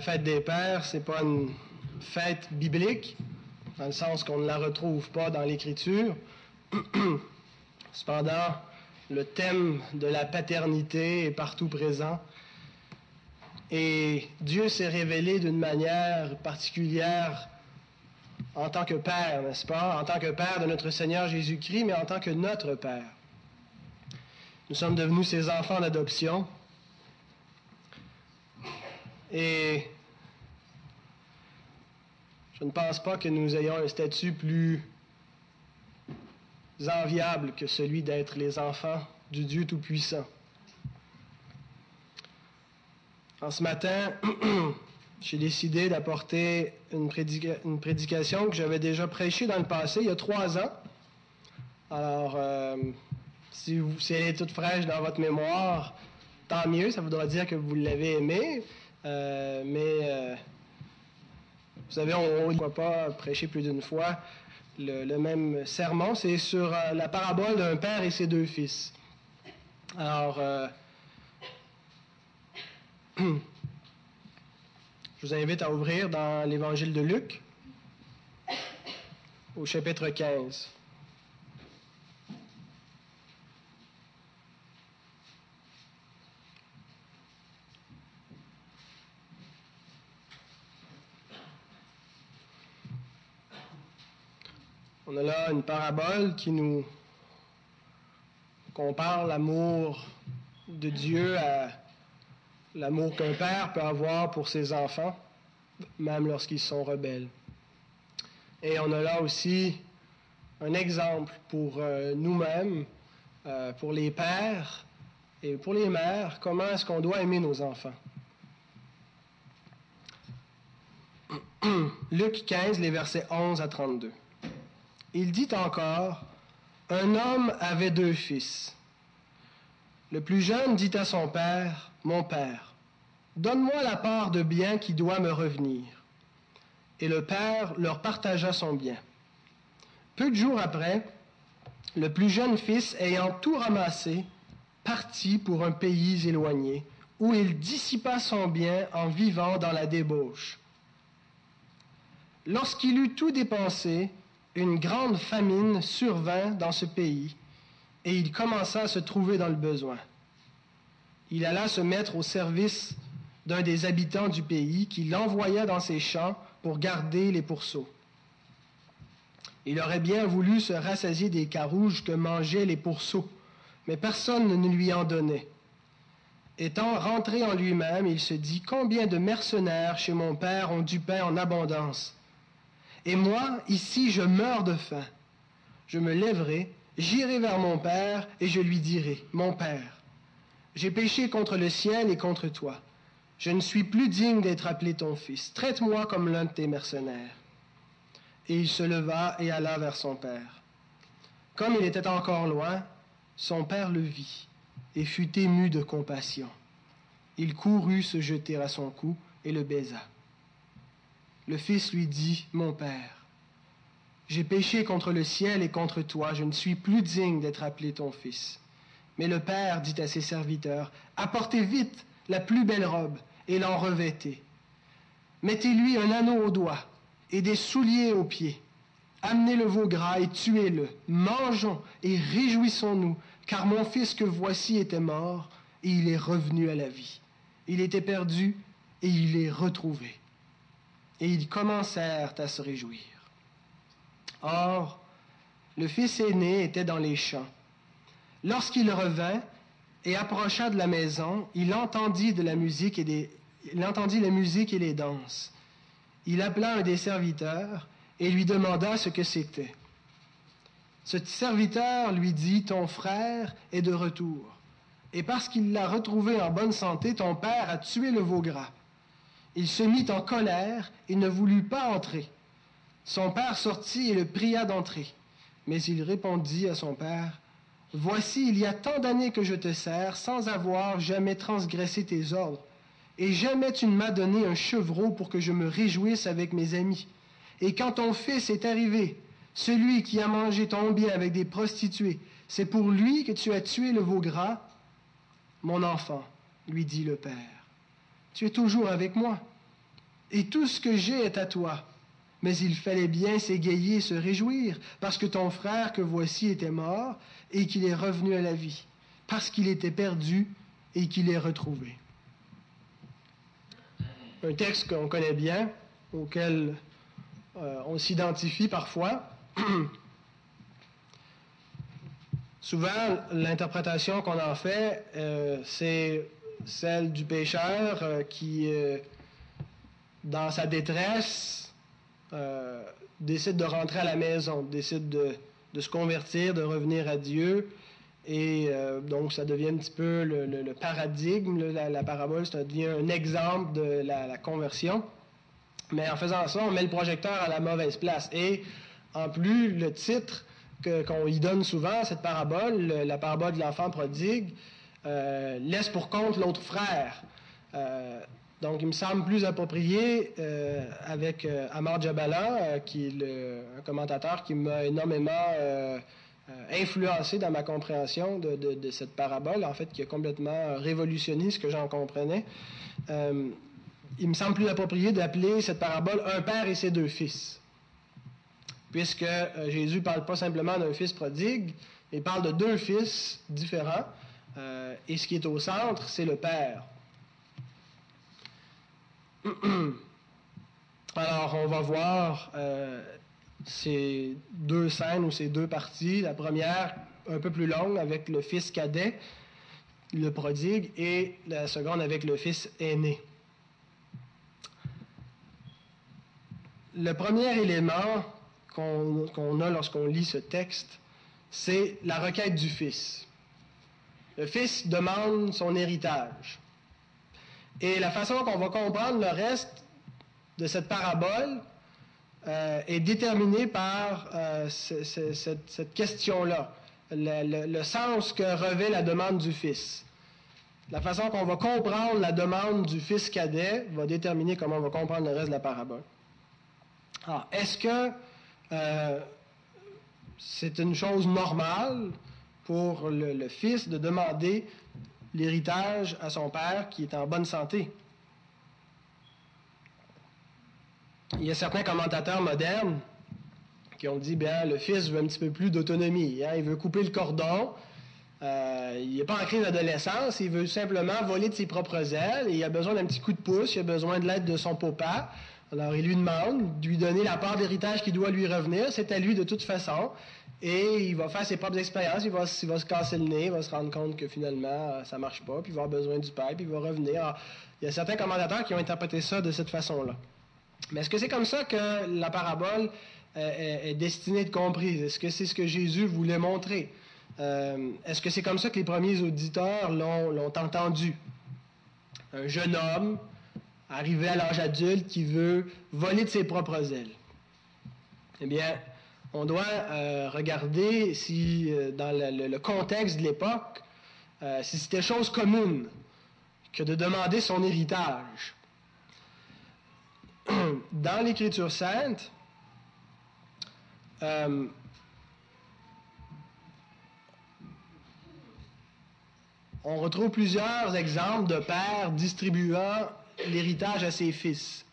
la fête des pères, c'est pas une fête biblique, dans le sens qu'on ne la retrouve pas dans l'Écriture. Cependant, le thème de la paternité est partout présent. Et Dieu s'est révélé d'une manière particulière en tant que Père, n'est-ce pas? En tant que Père de notre Seigneur Jésus-Christ, mais en tant que notre Père. Nous sommes devenus ses enfants d'adoption. Et je ne pense pas que nous ayons un statut plus enviable que celui d'être les enfants du Dieu Tout-Puissant. En ce matin, j'ai décidé d'apporter une, prédication que j'avais déjà prêchée dans le passé, il y a trois ans. Alors, euh, si, vous, si elle est toute fraîche dans votre mémoire, tant mieux, ça voudra dire que vous l'avez aimée. Euh, mais euh, vous savez, on ne doit pas prêcher plus d'une fois le, même sermon. C'est sur euh, la parabole d'un père et ses deux fils. Alors, je vous invite à ouvrir dans l'évangile de Luc au chapitre 15. On a là une parabole qui nous compare l'amour de Dieu à l'amour qu'un père peut avoir pour ses enfants, même lorsqu'ils sont rebelles. Et on a là aussi un exemple pour euh, nous-mêmes, euh, pour les pères et pour les mères, comment est-ce qu'on doit aimer nos enfants. Luc 15, les versets 11 à 32. Il dit encore, Un homme avait deux fils. Le plus jeune dit à son père, Mon père, donne-moi la part de bien qui doit me revenir. Et le père leur partagea son bien. Peu de jours après, le plus jeune fils, ayant tout ramassé, partit pour un pays éloigné, où il dissipa son bien en vivant dans la débauche. Lorsqu'il eut tout dépensé, une grande famine survint dans ce pays, et il commença à se trouver dans le besoin. Il alla se mettre au service d'un des habitants du pays qui l'envoya dans ses champs pour garder les pourceaux. Il aurait bien voulu se rassasier des carouges que mangeaient les pourceaux, mais personne ne lui en donnait. Étant rentré en lui-même, il se dit Combien de mercenaires chez mon père ont du pain en abondance et moi, ici, je meurs de faim. Je me lèverai, j'irai vers mon Père, et je lui dirai, Mon Père, j'ai péché contre le ciel et contre toi. Je ne suis plus digne d'être appelé ton fils. Traite-moi comme l'un de tes mercenaires. Et il se leva et alla vers son Père. Comme il était encore loin, son Père le vit et fut ému de compassion. Il courut se jeter à son cou et le baisa. Le fils lui dit, Mon père, j'ai péché contre le ciel et contre toi, je ne suis plus digne d'être appelé ton fils. Mais le père dit à ses serviteurs, Apportez vite la plus belle robe et l'en revêtez. Mettez-lui un anneau au doigt et des souliers aux pieds. Amenez le veau gras et tuez-le. Mangeons et réjouissons-nous, car mon fils que voici était mort et il est revenu à la vie. Il était perdu et il est retrouvé et ils commencèrent à se réjouir. Or, le fils aîné était dans les champs. Lorsqu'il revint et approcha de la maison, il entendit de la musique et des, il entendit la musique et les danses. Il appela un des serviteurs et lui demanda ce que c'était. Ce serviteur lui dit, Ton frère est de retour, et parce qu'il l'a retrouvé en bonne santé, ton père a tué le veau gras. Il se mit en colère et ne voulut pas entrer. Son père sortit et le pria d'entrer. Mais il répondit à son père, Voici, il y a tant d'années que je te sers sans avoir jamais transgressé tes ordres, et jamais tu ne m'as donné un chevreau pour que je me réjouisse avec mes amis. Et quand ton fils est arrivé, celui qui a mangé ton bien avec des prostituées, c'est pour lui que tu as tué le veau gras Mon enfant, lui dit le père tu es toujours avec moi, et tout ce que j'ai est à toi. Mais il fallait bien s'égayer et se réjouir, parce que ton frère que voici était mort, et qu'il est revenu à la vie, parce qu'il était perdu, et qu'il est retrouvé. Un texte qu'on connaît bien, auquel euh, on s'identifie parfois. Souvent, l'interprétation qu'on en fait, euh, c'est celle du pécheur euh, qui, dans sa détresse, décide de rentrer à la maison, décide de, se convertir, de revenir à Dieu. Et donc, ça devient un petit peu le, paradigme, la, parabole, ça devient un exemple de la conversion. Mais en faisant ça, on met le projecteur à la mauvaise place. Et en plus, le titre qu'on y donne souvent, cette parabole, la parabole de l'enfant prodigue, euh, laisse pour compte l'autre frère. Euh, donc, il me semble plus approprié euh, avec Amar Jabala, qui est un commentateur qui m'a énormément influencé dans ma compréhension de, cette parabole, en fait, qui a complètement révolutionné ce que j'en comprenais il me semble plus approprié d'appeler cette parabole un père et ses deux fils. Puisque Jésus ne parle pas simplement d'un fils prodigue, il parle de deux fils différents. Euh, et ce qui est au centre, c'est le père. Alors, on va voir euh, ces deux scènes ou ces deux parties. La première, un peu plus longue, avec le fils cadet, le prodigue, et la seconde avec le fils aîné. le premier élément qu'on a lorsqu'on lit ce texte, c'est la requête du Fils. Le Fils demande son héritage. Et la façon qu'on va comprendre le reste de cette parabole euh, est déterminée par euh, cette, question-là, le, sens que revêt la demande du Fils. La façon qu'on va comprendre la demande du Fils cadet va déterminer comment on va comprendre le reste de la parabole. Alors, ah, est-ce que euh, c'est une chose normale pour le, fils de demander l'héritage à son père qui est en bonne santé? Il y a certains commentateurs modernes qui ont dit, bien, le fils veut un petit peu plus d'autonomie. Hein. il veut couper le cordon. Euh, il n'est pas en crise d'adolescence, il veut simplement voler de ses propres ailes et il a besoin d'un petit coup de pouce, il a besoin de l'aide de son papa. Alors il lui demande de lui donner la part d'héritage qui doit lui revenir. C'est à lui de toute façon. Et il va faire ses propres expériences. Il va, se casser le nez. Il va se rendre compte que finalement, euh, ça marche pas. Puis il va avoir besoin du père. Puis il va revenir. il y a certains commentateurs qui ont interprété ça de cette façon-là. Mais est-ce que c'est comme ça que la parabole euh, est, destinée de comprise? Est-ce que c'est ce que Jésus voulait montrer? Euh, est-ce que c'est comme ça que les premiers auditeurs l'ont entendu? Un jeune homme arrivé à l'âge adulte qui veut voler de ses propres ailes. Eh bien, on doit euh, regarder si, euh, dans le, contexte de l'époque, euh, si c'était chose commune que de demander son héritage. Dans l'Écriture sainte, on retrouve plusieurs exemples de pères distribuant l'héritage à ses fils.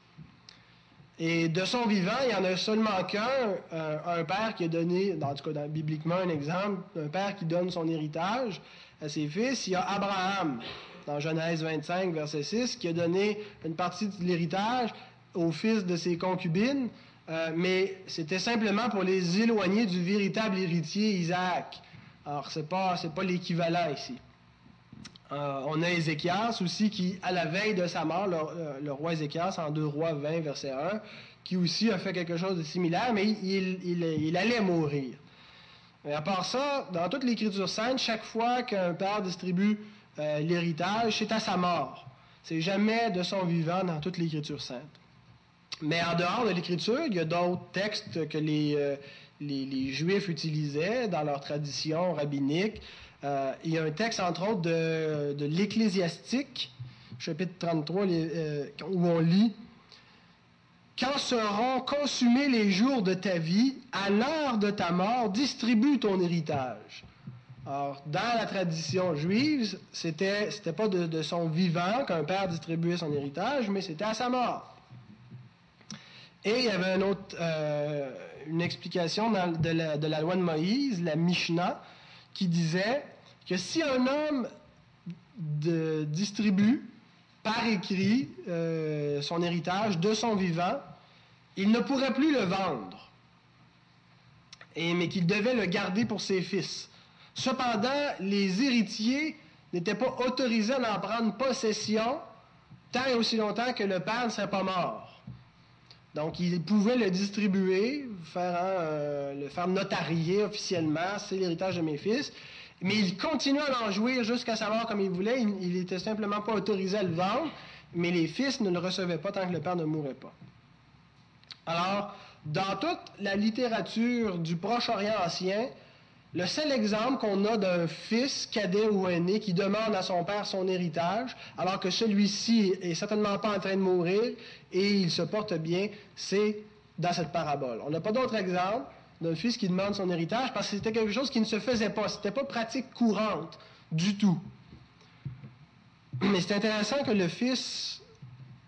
Et de son vivant, il n'y en a seulement qu'un, euh, un père qui a donné, en tout cas bibliquement un exemple, un père qui donne son héritage à ses fils. Il y a Abraham, dans Genèse 25, verset 6, qui a donné une partie de l'héritage aux fils de ses concubines, euh, mais c'était simplement pour les éloigner du véritable héritier Isaac. Alors, ce n'est pas l'équivalent ici. Euh, on a Ézéchias aussi qui, à la veille de sa mort, le, euh, roi Ézéchias, en 2 rois 20, verset 1, qui aussi a fait quelque chose de similaire, mais il, allait mourir. Mais à part ça, dans toute l'Écriture sainte, chaque fois qu'un père distribue euh, l'héritage, c'est à sa mort. C'est jamais de son vivant dans toute l'Écriture sainte. Mais en dehors de l'Écriture, il y a d'autres textes que les, les Juifs utilisaient dans leur tradition rabbinique. Euh, il y a un texte, entre autres, de, de l'Ecclésiastique, chapitre 33, euh, où on lit Quand seront consumés les jours de ta vie, à l'heure de ta mort, distribue ton héritage. Alors, dans la tradition juive, c'était, c'était pas de, son vivant qu'un père distribuait son héritage, mais c'était à sa mort. Et il y avait euh, une explication de, la, loi de Moïse, la Mishnah, qui disait que si un homme distribue par écrit euh, son héritage de son vivant, il ne pourrait plus le vendre, mais qu'il devait le garder pour ses fils. Cependant, les héritiers n'étaient pas autorisés à en prendre possession tant et aussi longtemps que le père ne serait pas mort. Donc, ils pouvaient le distribuer, faire euh, le faire notarier officiellement, c'est l'héritage de mes fils, mais il continuait à en jouir jusqu'à savoir comme il voulait. Il n'était simplement pas autorisé à le vendre, mais les fils ne le recevaient pas tant que le père ne mourait pas. Alors, dans toute la littérature du Proche-Orient ancien, le seul exemple qu'on a d'un fils cadet ou aîné qui demande à son père son héritage, alors que celui-ci est certainement pas en train de mourir et il se porte bien, c'est dans cette parabole. On n'a pas d'autre exemple d'un fils qui demande son héritage parce que c'était quelque chose qui ne se faisait pas. Ce n'était pas pratique courante du tout. Mais c'est intéressant que le fils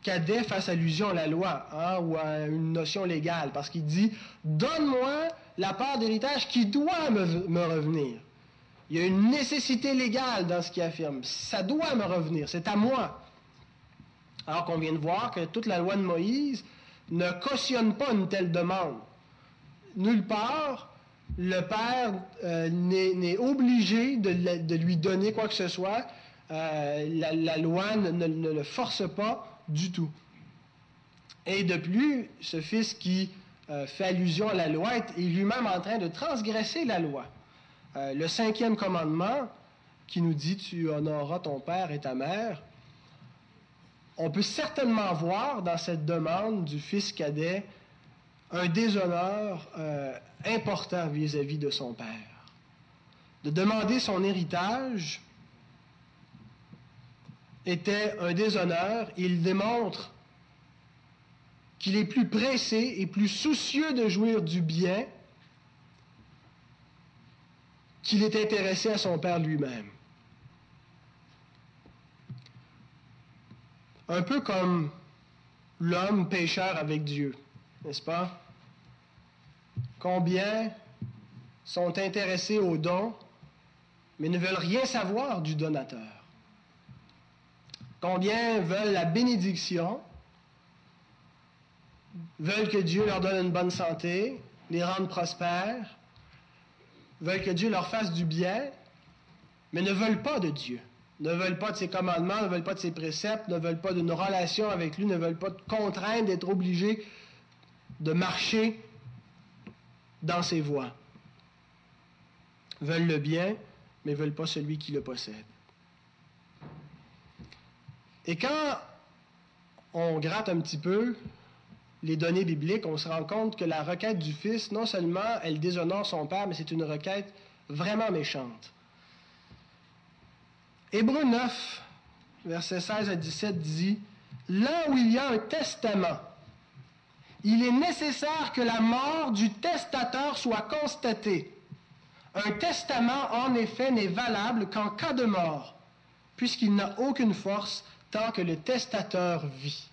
cadet fasse allusion à la loi hein, ou à une notion légale parce qu'il dit Donne-moi la part d'héritage qui doit me, revenir. Il y a une nécessité légale dans ce qu'il affirme. Ça doit me revenir, c'est à moi. Alors qu'on vient de voir que toute la loi de Moïse ne cautionne pas une telle demande. Nulle part, le père euh, n'est obligé de, lui donner quoi que ce soit. Euh, la, loi ne, le force pas du tout. Et de plus, ce fils qui euh, fait allusion à la loi est lui-même en train de transgresser la loi. Euh, le cinquième commandement qui nous dit tu honoreras ton père et ta mère, on peut certainement voir dans cette demande du fils cadet un déshonneur euh, important vis-à-vis de son père. De demander son héritage était un déshonneur. Il démontre qu'il est plus pressé et plus soucieux de jouir du bien qu'il est intéressé à son Père lui-même. Un peu comme l'homme pécheur avec Dieu, n'est-ce pas? Combien sont intéressés au don, mais ne veulent rien savoir du donateur? Combien veulent la bénédiction, veulent que Dieu leur donne une bonne santé, les rende prospères, veulent que Dieu leur fasse du bien, mais ne veulent pas de Dieu, ne veulent pas de ses commandements, ne veulent pas de ses préceptes, ne veulent pas d'une relation avec lui, ne veulent pas de contrainte d'être obligés de marcher dans ses voies. Veulent le bien, mais veulent pas celui qui le possède. Et quand on gratte un petit peu, les données bibliques, on se rend compte que la requête du Fils, non seulement elle déshonore son Père, mais c'est une requête vraiment méchante. Hébreu 9, versets 16 à 17 dit, Là où il y a un testament, il est nécessaire que la mort du testateur soit constatée. Un testament, en effet, n'est valable qu'en cas de mort, puisqu'il n'a aucune force tant que le testateur vit.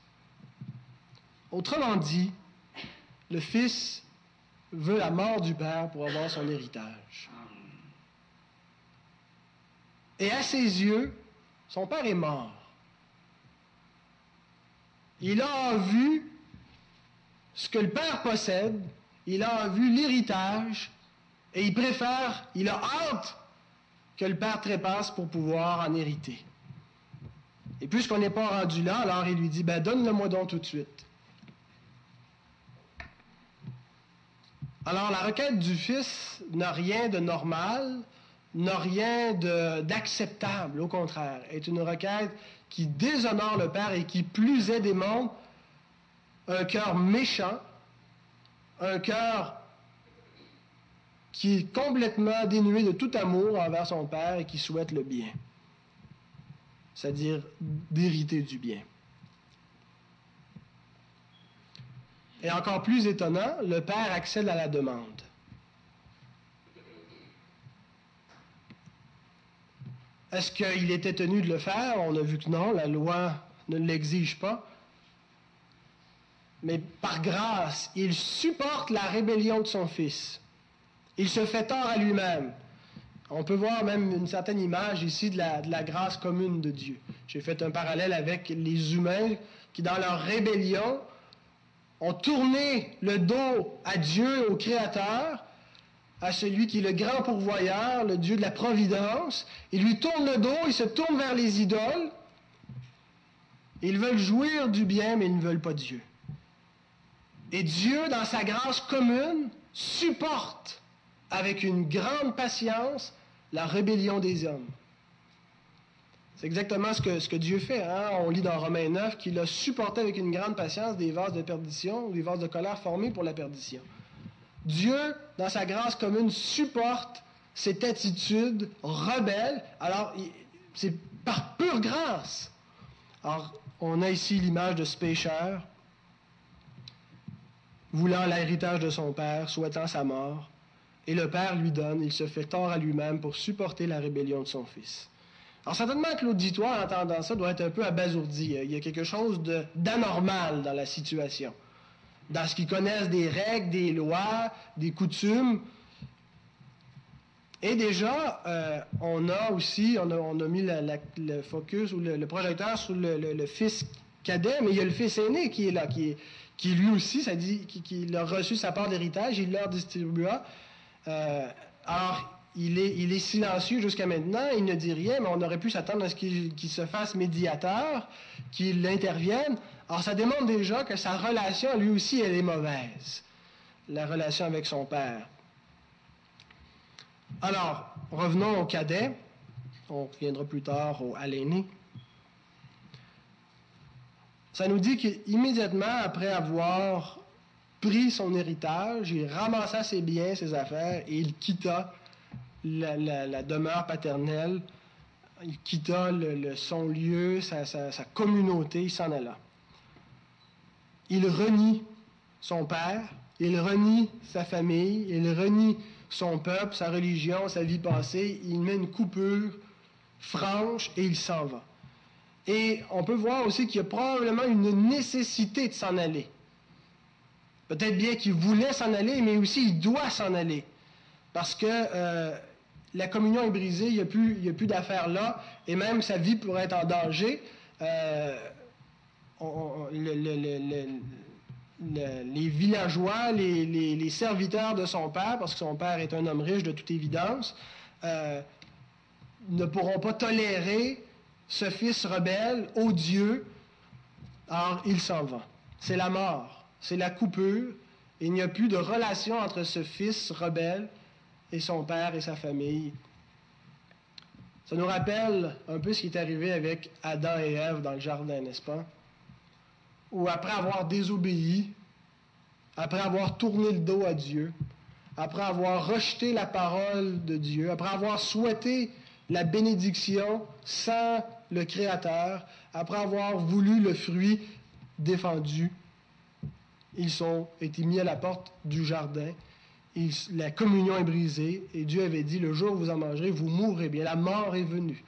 Autrement dit, le Fils veut la mort du Père pour avoir son héritage. Et à ses yeux, son Père est mort. Il a vu ce que le Père possède, il a vu l'héritage, et il préfère, il a hâte que le Père trépasse pour pouvoir en hériter. Et puisqu'on n'est pas rendu là, alors il lui dit, ben donne-le-moi donc tout de suite. Alors la requête du Fils n'a rien de normal, n'a rien d'acceptable, au contraire, est une requête qui déshonore le Père et qui plus est démontre un cœur méchant, un cœur qui est complètement dénué de tout amour envers son Père et qui souhaite le bien, c'est-à-dire d'hériter du bien. Et encore plus étonnant, le père accède à la demande. Est-ce qu'il était tenu de le faire? On a vu que non, la loi ne l'exige pas. mais par grâce, il supporte la rébellion de son Fils. Il se fait tort à lui-même. On peut voir même une certaine image ici de la, grâce commune de Dieu. J'ai fait un parallèle avec les humains qui, dans leur rébellion, ont tourné le dos à Dieu, au Créateur, à celui qui est le grand pourvoyeur, le Dieu de la providence. Ils lui tournent le dos, ils se tournent vers les idoles. Ils veulent jouir du bien, mais ils ne veulent pas Dieu. Et Dieu, dans sa grâce commune, supporte avec une grande patience la rébellion des hommes. C'est exactement ce que, Dieu fait. Hein? On lit dans Romains 9 qu'il a supporté avec une grande patience des vases de perdition ou des vases de colère formés pour la perdition. Dieu, dans sa grâce commune, supporte cette attitude rebelle. Alors, c'est par pure grâce. Alors, on a ici l'image de ce pécheur, voulant l'héritage de son père, souhaitant sa mort. Et le père lui donne, il se fait tort à lui-même pour supporter la rébellion de son fils. Alors certainement que l'auditoire, en entendant ça, doit être un peu abasourdi. Il y a quelque chose d'anormal dans la situation dans ce qu'ils connaissent des règles, des lois, des coutumes. Et déjà, euh, on a aussi, on a, mis le focus ou le, projecteur sur le, fils cadet, mais il y a le fils aîné qui est là, qui, qui lui aussi, ça dit, qu'il a reçu sa part d'héritage, il leur distribua. Euh, alors, il est, il est silencieux jusqu'à maintenant, il ne dit rien, mais on aurait pu s'attendre à ce qu'il se fasse médiateur, qu'il intervienne. Alors, ça démontre déjà que sa relation, lui aussi, elle est mauvaise. La relation avec son père. Alors, revenons au cadet. On reviendra plus tard au, à l'aîné. Ça nous dit qu'immédiatement après avoir pris son héritage, il ramassa ses biens, ses affaires, et il quitta la, demeure paternelle, il quitta son lieu, sa, communauté, il s'en alla il renie son père, il renie sa famille, il renie son peuple, sa religion, sa vie passée, il met une coupure franche et il s'en va. Et on peut voir aussi qu'il y a probablement une nécessité de s'en aller. Peut-être bien qu'il voulait s'en aller, mais aussi il doit s'en aller. Parce que euh, la communion est brisée, il n'y a plus, d'affaires là, et même sa vie pourrait être en danger. Euh, les villageois, les, serviteurs de son père, parce que son père est un homme riche de toute évidence, euh, ne pourront pas tolérer ce fils rebelle, odieux. Alors, il s'en va. C'est la mort, c'est la coupure. Il n'y a plus de relation entre ce fils rebelle et son père et sa famille. Ça nous rappelle un peu ce qui est arrivé avec Adam et Ève dans le jardin, n'est-ce pas? ou après avoir désobéi, après avoir tourné le dos à Dieu, après avoir rejeté la parole de Dieu, après avoir souhaité la bénédiction sans le Créateur, après avoir voulu le fruit défendu, ils sont été mis à la porte du jardin. La communion est brisée et Dieu avait dit, le jour où vous en mangerez, vous mourrez bien. La mort est venue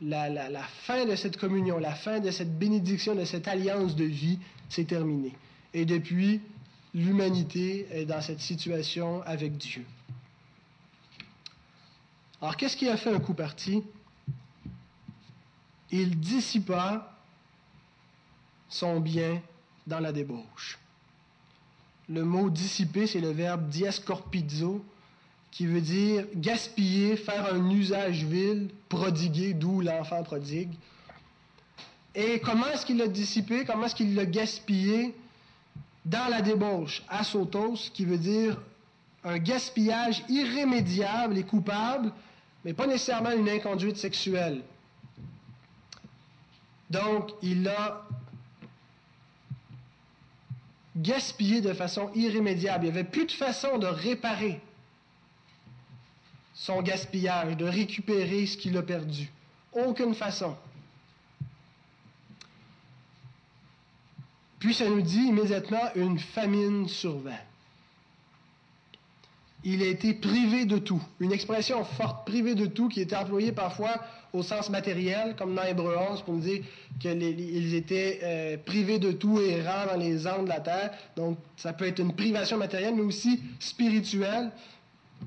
la, fin de cette communion, la fin de cette bénédiction, de cette alliance de vie, c'est terminé. Et depuis, l'humanité est dans cette situation avec Dieu. Alors, qu'est-ce qui a fait un coup parti? Il dissipa son bien dans la débauche. Le mot dissiper, c'est le verbe diescorpizo, qui veut dire gaspiller, faire un usage vil, prodiguer, d'où l'enfant prodigue. Et comment est-ce qu'il l'a dissipé, comment est-ce qu'il l'a gaspillé? Dans la débauche, asotos, qui veut dire un gaspillage irrémédiable et coupable, mais pas nécessairement une inconduite sexuelle. Donc, il a gaspillé de façon irrémédiable. Il n'y avait plus de façon de réparer son gaspillage, de récupérer ce qu'il a perdu. Aucune façon. Puis ça nous dit immédiatement une famine survint. Il a été privé de tout. Une expression forte, privé de tout, qui était employée parfois au sens matériel, comme dans Hébreu 11, pour nous dire qu'ils étaient euh, privés de tout et errants dans les andes de la terre. Donc, ça peut être une privation matérielle, mais aussi spirituelle,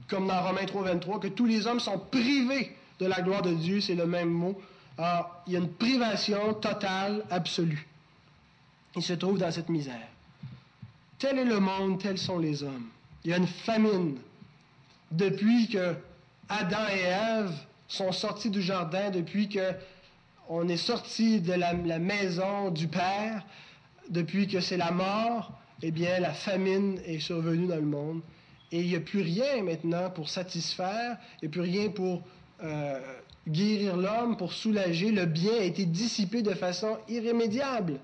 comme dans Romains 3, 23, que tous les hommes sont privés de la gloire de Dieu, c'est le même mot. Alors, il y a une privation totale, absolue. Ils se trouvent dans cette misère. Tel est le monde, tels sont les hommes. Il y a une famine depuis que Adam et Ève sont sortis du jardin, depuis que on est sorti de la, maison du Père, depuis que c'est la mort, eh bien, la famine est survenue dans le monde. Et il n'y a plus rien maintenant pour satisfaire, il n'y a plus rien pour euh, guérir l'homme, pour soulager. Le bien a été dissipé de façon irrémédiable.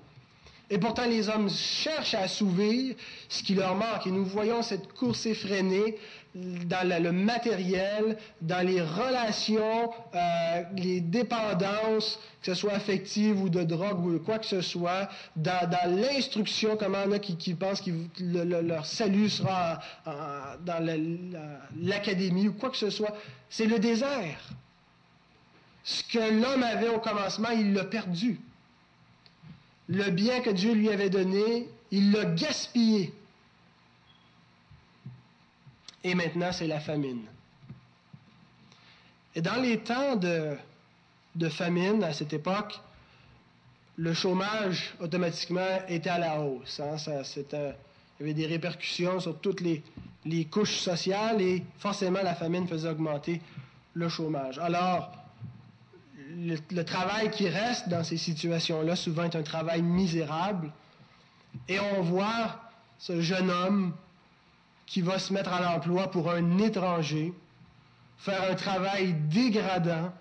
Et pourtant, les hommes cherchent à assouvir ce qui leur manque. Et nous voyons cette course effrénée dans le matériel, dans les relations, euh, les dépendances, que ce soit affectives ou de drogue ou quoi que ce soit, dans, l'instruction, comment il y en a qui, pensent que leur salut sera dans l'académie ou quoi que ce soit. C'est le désert. Ce que l'homme avait au commencement, il l'a perdu le bien que Dieu lui avait donné, il l'a gaspillé. Et maintenant, c'est la famine. Et dans les temps de, famine, à cette époque, le chômage automatiquement était à la hausse. Hein. Il y avait des répercussions sur toutes les, les couches sociales et forcément la famine faisait augmenter le chômage. Alors, le, travail qui reste dans ces situations-là souvent est un travail misérable. Et on voit ce jeune homme qui va se mettre à l'emploi pour un étranger, faire un travail dégradant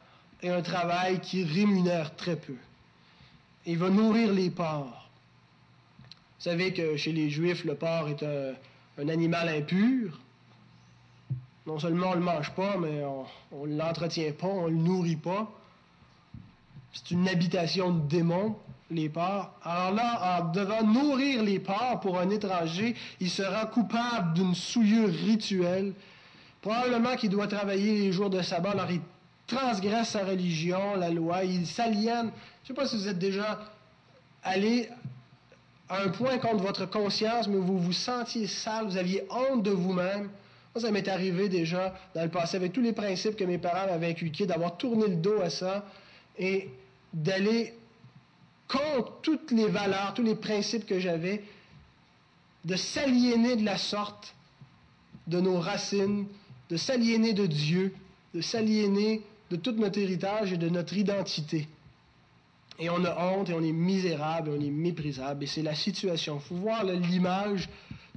et un travail qui rémunère très peu. Il va nourrir les porcs. Vous savez que chez les Juifs, le porc est un, animal impur. Non seulement on ne le mange pas, mais on ne l'entretient pas, on ne le nourrit pas. C'est une habitation de démons, les porcs. Alors là, en devant nourrir les porcs pour un étranger, il sera coupable d'une souillure rituelle. Probablement qu'il doit travailler les jours de sabbat. Alors il transgresse sa religion, la loi, il s'aliène. Je ne sais pas si vous êtes déjà allé à un point contre votre conscience, mais vous vous sentiez sale, vous aviez honte de vous-même. Moi, ça m'est arrivé déjà dans le passé avec tous les principes que mes parents m'avaient inculqués, d'avoir tourné le dos à ça. Et d'aller contre toutes les valeurs, tous les principes que j'avais, de s'aliéner de la sorte de nos racines, de s'aliéner de Dieu, de s'aliéner de tout notre héritage et de notre identité. Et on a honte et on est misérable, on est méprisable. Et c'est la situation. Il faut voir l'image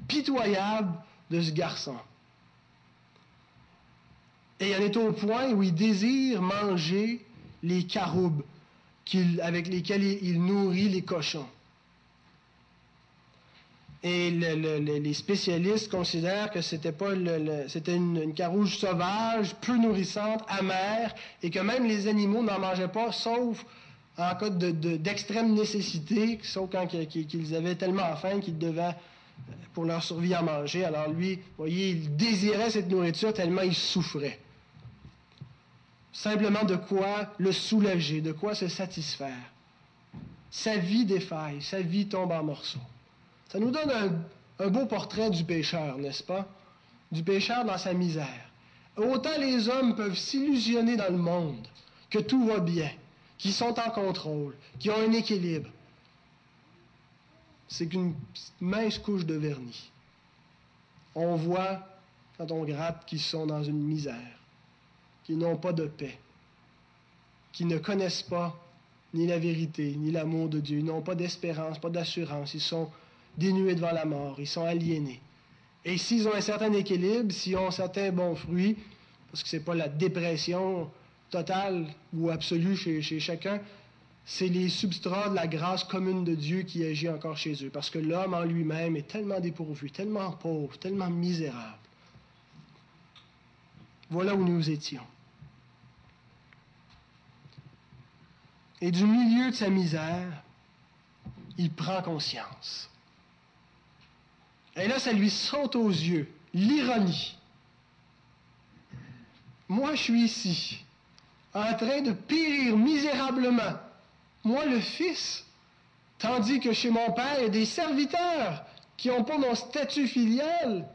pitoyable de ce garçon. Et il est au point où il désire manger les caroubes, avec lesquels il, nourrit les cochons. Et les spécialistes considèrent que c'était pas c'était une, carouge sauvage, peu nourrissante, amère, et que même les animaux n'en mangeaient pas, sauf en cas d'extrême nécessité, sauf quand qu'ils avaient tellement faim qu'ils devaient, pour leur survie, en manger. Alors lui, voyez, il désirait cette nourriture tellement il souffrait simplement de quoi le soulager, de quoi se satisfaire. Sa vie défaille, sa vie tombe en morceaux. Ça nous donne un, beau portrait du pécheur, n'est-ce pas? Du pécheur dans sa misère. Autant les hommes peuvent s'illusionner dans le monde que tout va bien, qu'ils sont en contrôle, qu'ils ont un équilibre. C'est qu'une mince couche de vernis. On voit, quand on gratte, qu'ils sont dans une misère qui n'ont pas de paix, qui ne connaissent pas ni la vérité, ni l'amour de Dieu, ils n'ont pas d'espérance, pas d'assurance, ils sont dénués devant la mort, ils sont aliénés. Et s'ils ont un certain équilibre, s'ils ont certains bons fruits, parce que ce n'est pas la dépression totale ou absolue chez, chez chacun, c'est les substrats de la grâce commune de Dieu qui agit encore chez eux, parce que l'homme en lui-même est tellement dépourvu, tellement pauvre, tellement misérable. Voilà où nous étions. Et du milieu de sa misère, il prend conscience. Et là, ça lui saute aux yeux, l'ironie. moi je suis ici, en train de périr misérablement, moi le Fils, tandis que chez mon Père, il y a des serviteurs qui n'ont pas mon statut filial,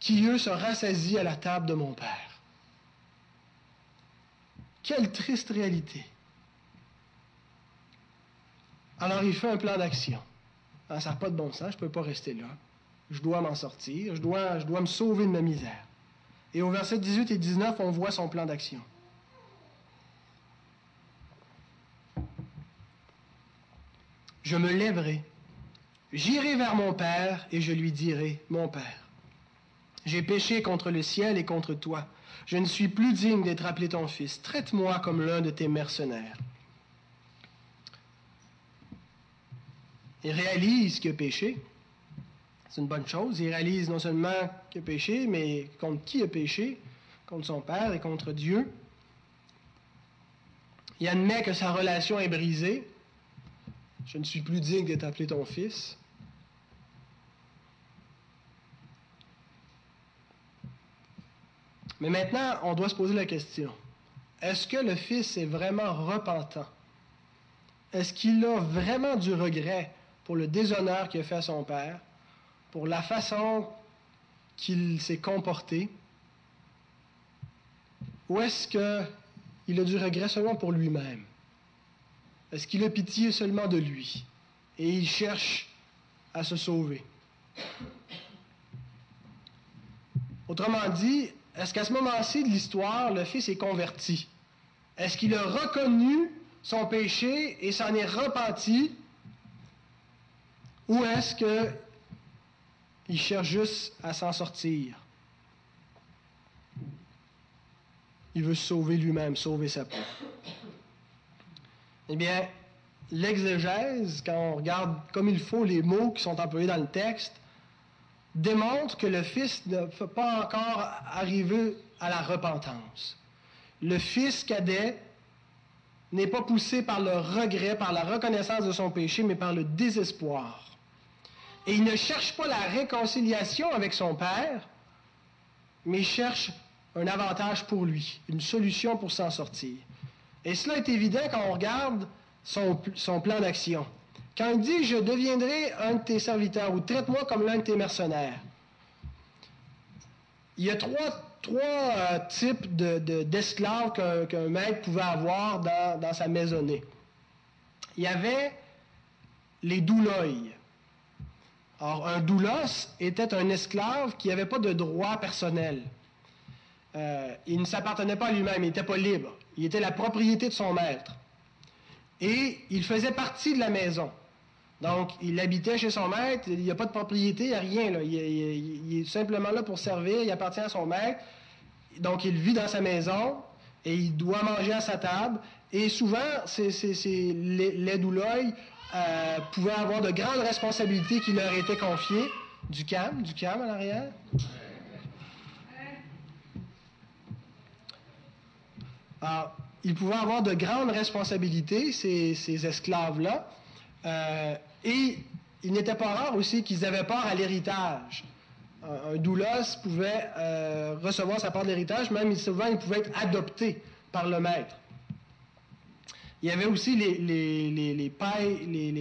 qui eux se rassasient à la table de mon Père. Quelle triste réalité. Alors il fait un plan d'action. Ah, ça n'a pas de bon sens, je ne peux pas rester là. Je dois m'en sortir, je dois, je dois me sauver de ma misère. Et au verset 18 et 19, on voit son plan d'action. Je me lèverai, j'irai vers mon Père et je lui dirai, mon Père, j'ai péché contre le ciel et contre toi. Je ne suis plus digne d'être appelé ton fils. Traite-moi comme l'un de tes mercenaires. Il réalise qu'il a péché. C'est une bonne chose. Il réalise non seulement qu'il a péché, mais contre qui il a péché? Contre son Père et contre Dieu. Il admet que sa relation est brisée. Je ne suis plus digne d'être appelé ton fils. Mais maintenant, on doit se poser la question. Est-ce que le fils est vraiment repentant? Est-ce qu'il a vraiment du regret pour le déshonneur qu'il a fait à son père, pour la façon qu'il s'est comporté? Ou est-ce qu'il a du regret seulement pour lui-même? Est-ce qu'il a pitié seulement de lui? Et il cherche à se sauver. Autrement dit, est-ce qu'à ce, moment-ci de l'histoire, le Fils est converti? Est-ce qu'il a reconnu son péché et s'en est repenti? Ou est-ce qu'il cherche juste à s'en sortir? Il veut sauver lui-même, sauver sa peau. Eh bien, l'exégèse, quand on regarde comme il faut les mots qui sont employés dans le texte, démontre que le Fils ne peut pas encore arriver à la repentance. Le Fils cadet n'est pas poussé par le regret, par la reconnaissance de son péché, mais par le désespoir. Et il ne cherche pas la réconciliation avec son Père, mais cherche un avantage pour lui, une solution pour s'en sortir. Et cela est évident quand on regarde son, son plan d'action. Quand il dit Je deviendrai un de tes serviteurs ou traite-moi comme l'un de tes mercenaires, il y a trois, euh, types d'esclaves qu'un maître pouvait avoir dans, sa maisonnée. Il y avait les douloïs. Or, un doulos était un esclave qui n'avait pas de droit personnel. Euh, il ne s'appartenait pas à lui-même, il n'était pas libre. Il était la propriété de son maître. Et il faisait partie de la maison. Donc, il habitait chez son maître, il n'y a pas de propriété, il n'y a rien. Il, est simplement là pour servir, il appartient à son maître. Donc, il vit dans sa maison et il doit manger à sa table. Et souvent, les, douloïs euh, pouvaient avoir de grandes responsabilités qui leur étaient confiées. Du cam, du cam à l'arrière. Alors, ils pouvaient avoir de grandes responsabilités, ces, esclaves-là. Euh, et il n'était pas rare aussi qu'ils avaient part à l'héritage. Un, doulos pouvait euh, recevoir sa part de l'héritage, même souvent il pouvait être adopté par le maître. Il y avait aussi les, les, les, les,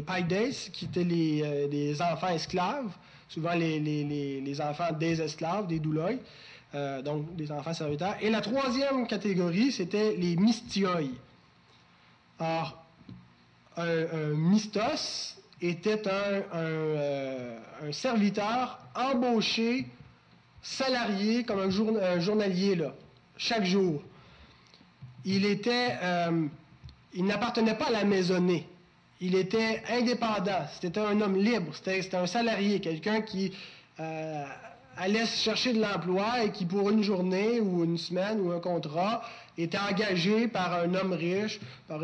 paides, qui étaient les, euh, enfants esclaves, souvent les, enfants des esclaves, des doulois, euh, donc des enfants serviteurs. Et la troisième catégorie, c'était les mystioi. Alors, un mistos, était un, euh, un, serviteur embauché, salarié, comme un, journalier, là, chaque jour. Il était, euh, il n'appartenait pas à la maisonnée. Il était indépendant. C'était un homme libre. C'était un salarié, quelqu'un qui euh, allait chercher de l'emploi et qui, pour une journée ou une semaine ou un contrat, était engagé par un homme riche, par,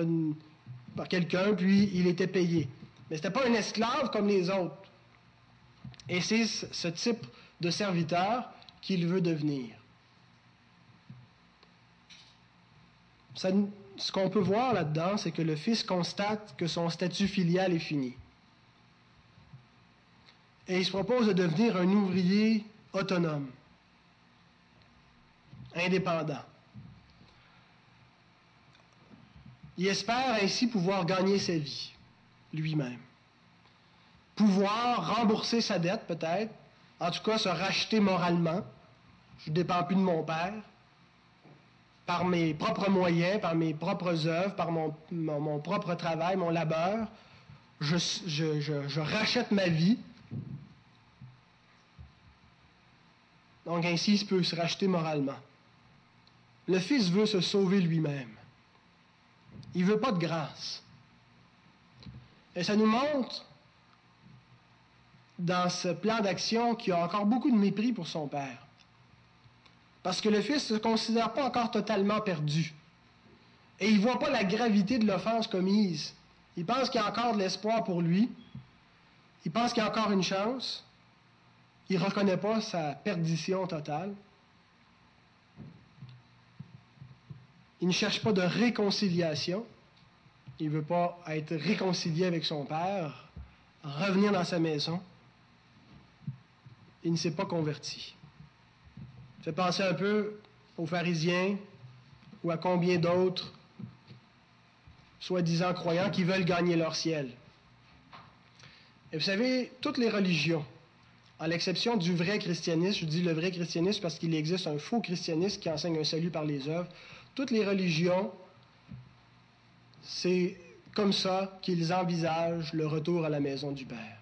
quelqu'un, puis il était payé. Mais ce n'était pas un esclave comme les autres. Et c'est ce type de serviteur qu'il veut devenir ce qu'on peut voir là-dedans, c'est que le fils constate que son statut filial est fini. Et il se propose de devenir un ouvrier autonome, indépendant. Il espère ainsi pouvoir gagner sa vie lui-même, pouvoir rembourser sa dette peut-être, en tout cas se racheter moralement. Je ne dépends plus de mon père par mes propres moyens, par mes propres œuvres, par mon, propre travail, mon labeur, je, je, rachète ma vie. Donc ainsi, il peut se racheter moralement. Le Fils veut se sauver lui-même. Il ne veut pas de grâce. Et ça nous montre, dans ce plan d'action, qu'il a encore beaucoup de mépris pour son Père. Parce que le Fils ne se considère pas encore totalement perdu. Et il ne voit pas la gravité de l'offense commise. Il pense qu'il y a encore de l'espoir pour lui. Il pense qu'il y a encore une chance. Il ne reconnaît pas sa perdition totale. Il ne cherche pas de réconciliation. Il ne veut pas être réconcilié avec son Père, revenir dans sa maison. Il ne s'est pas converti. Fait penser un peu aux pharisiens ou à combien d'autres soi-disant croyants qui veulent gagner leur ciel. Et vous savez, toutes les religions, à l'exception du vrai christianisme, je dis le vrai christianisme parce qu'il existe un faux christianisme qui enseigne un salut par les œuvres, toutes les religions, c'est comme ça qu'ils envisagent le retour à la maison du Père.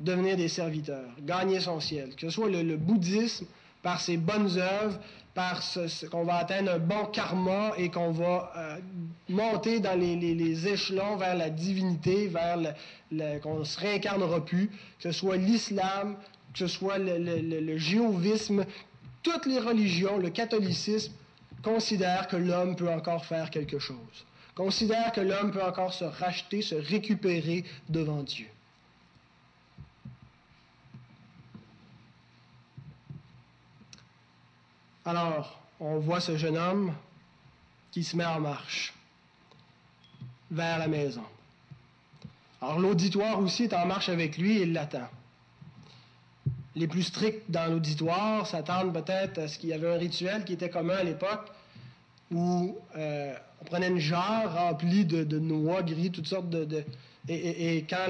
Devenir des serviteurs, gagner son ciel. Que ce soit le, bouddhisme, par ses bonnes œuvres, par ce, qu'on va atteindre un bon karma et qu'on va euh, monter dans les, échelons vers la divinité, vers le, qu'on se réincarnera plus, que ce soit l'islam, que ce soit le, le toutes les religions, le catholicisme, considère que l'homme peut encore faire quelque chose, considère que l'homme peut encore se racheter, se récupérer devant Dieu. Alors, on voit ce jeune homme qui se met en marche vers la maison. Alors l'auditoire aussi est en marche avec lui et il l'attend les plus stricts dans l'auditoire s'attendent peut-être à ce qu'il y avait un rituel qui était commun à l'époque où euh, on prenait une jarre remplie de, noix gris, toutes sortes de... et, quand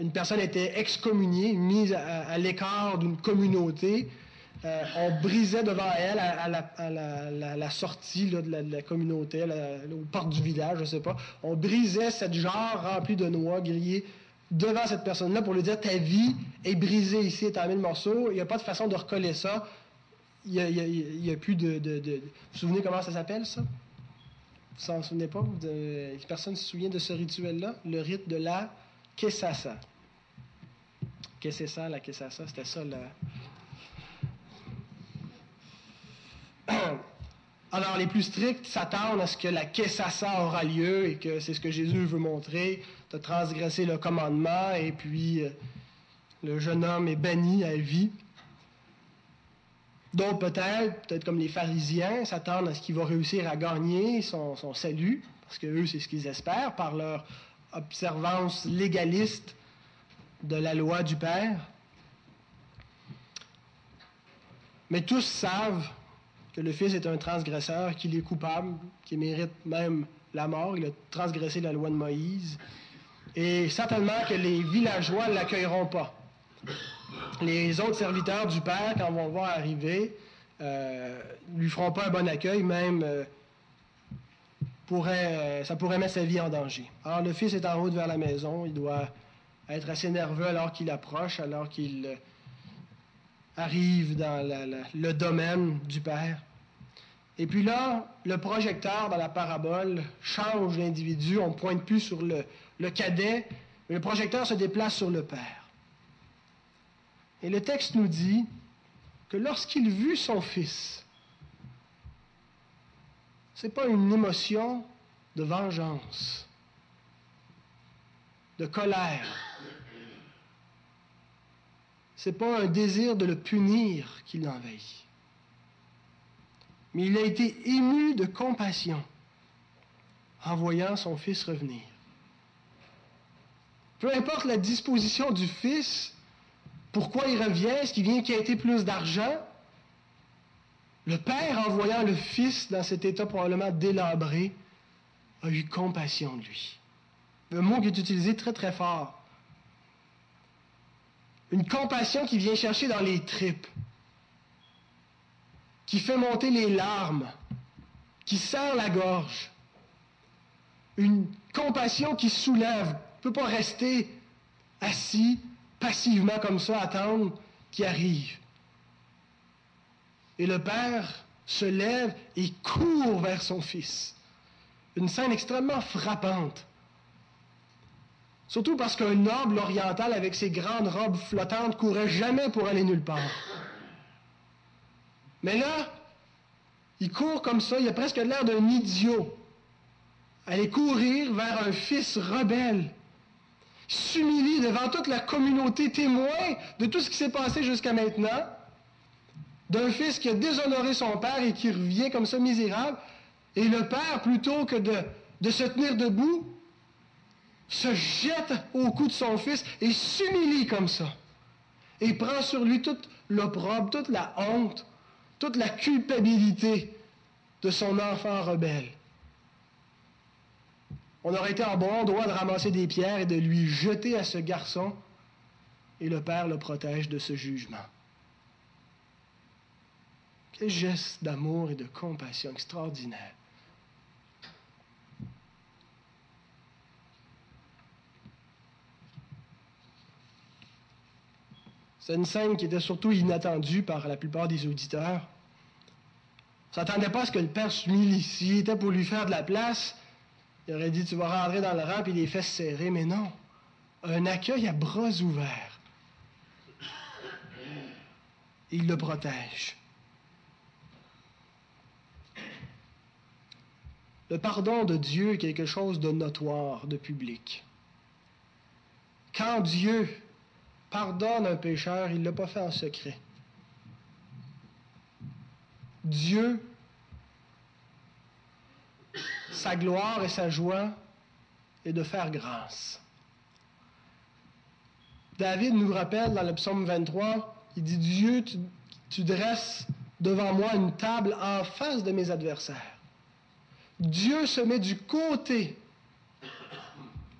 une personne était excommuniée, mise à, l'écart d'une communauté, euh, on brisait devant elle, à, la, sortie de, la, communauté, aux portes du village, je ne sais pas, on brisait cette jarre remplie de noix grillées devant cette personne-là pour lui dire ta vie est brisée ici, est en mille morceaux. Il n'y a pas de façon de recoller ça. Il n'y a, plus de, Vous vous souvenez comment ça s'appelle, ça? Vous ne vous souvenez pas? Personne ne se souvient de ce rituel-là? Le rite de la c'est ça, la Kessasa? C'était ça, la... Alors, les plus stricts s'attendent à ce que la Kessasa aura lieu et que c'est ce que Jésus veut montrer de transgresser le commandement et puis euh, le jeune homme est banni à vie. D'autres peut-être, peut-être comme les pharisiens, s'attendent à ce qu'il va réussir à gagner son salut, parce que eux, c'est ce qu'ils espèrent par leur observance légaliste de la loi du Père. Mais tous savent que le Fils est un transgresseur, qu'il est coupable, qu'il mérite même la mort. Il a transgressé la loi de Moïse. Et certainement que les villageois ne l'accueilleront pas. Les autres serviteurs du Père, quand vont le voir arriver, euh, lui feront pas un bon accueil, même euh, euh, ça pourrait mettre sa vie en danger. Alors le fils est en route vers la maison, il doit être assez nerveux alors qu'il approche, alors qu'il arrive dans le domaine du Père. Et puis là, le projecteur dans la parabole change l'individu, on ne pointe plus sur le, le cadet, le projecteur se déplace sur le Père. Et le texte nous dit que lorsqu'il vit son fils, ce n'est pas une émotion de vengeance, de colère. Ce n'est pas un désir de le punir qui l'envahit. Mais il a été ému de compassion en voyant son fils revenir. Peu importe la disposition du fils, pourquoi il revient, est-ce qu'il vient été plus d'argent? Le père, en voyant le fils dans cet état probablement délabré, a eu compassion de lui. Un mot qui est utilisé très très fort. Une compassion qui vient chercher dans les tripes, qui fait monter les larmes, qui serre la gorge. Une compassion qui soulève. Ne peut pas rester assis passivement comme ça, attendre qu'il arrive. Et le père se lève et court vers son fils. Une scène extrêmement frappante. Surtout parce qu'un noble oriental avec ses grandes robes flottantes courait jamais pour aller nulle part. Mais là, il court comme ça, il a presque l'air d'un idiot. Aller courir vers un fils rebelle, s'humilie devant toute la communauté témoin de tout ce qui s'est passé jusqu'à maintenant, d'un fils qui a déshonoré son père et qui revient comme ça misérable, et le père, plutôt que de, de se tenir debout, se jette au cou de son fils et s'humilie comme ça, et prend sur lui toute l'opprobre, toute la honte, toute la culpabilité de son enfant rebelle. On aurait été en bon droit de ramasser des pierres et de lui jeter à ce garçon, et le Père le protège de ce jugement. Quel geste d'amour et de compassion extraordinaire. C'est une scène qui était surtout inattendue par la plupart des auditeurs. On ne s'attendait pas à ce que le père s'humilie. S'il était pour lui faire de la place, il aurait dit Tu vas rentrer dans le rang et les fesses serrées. Mais non. Un accueil à bras ouverts. Il le protège. Le pardon de Dieu est quelque chose de notoire, de public. Quand Dieu pardonne un pécheur, il ne l'a pas fait en secret. Dieu, sa gloire et sa joie est de faire grâce. David nous rappelle dans le psaume 23, il dit, Dieu, tu, tu dresses devant moi une table en face de mes adversaires. Dieu se met du côté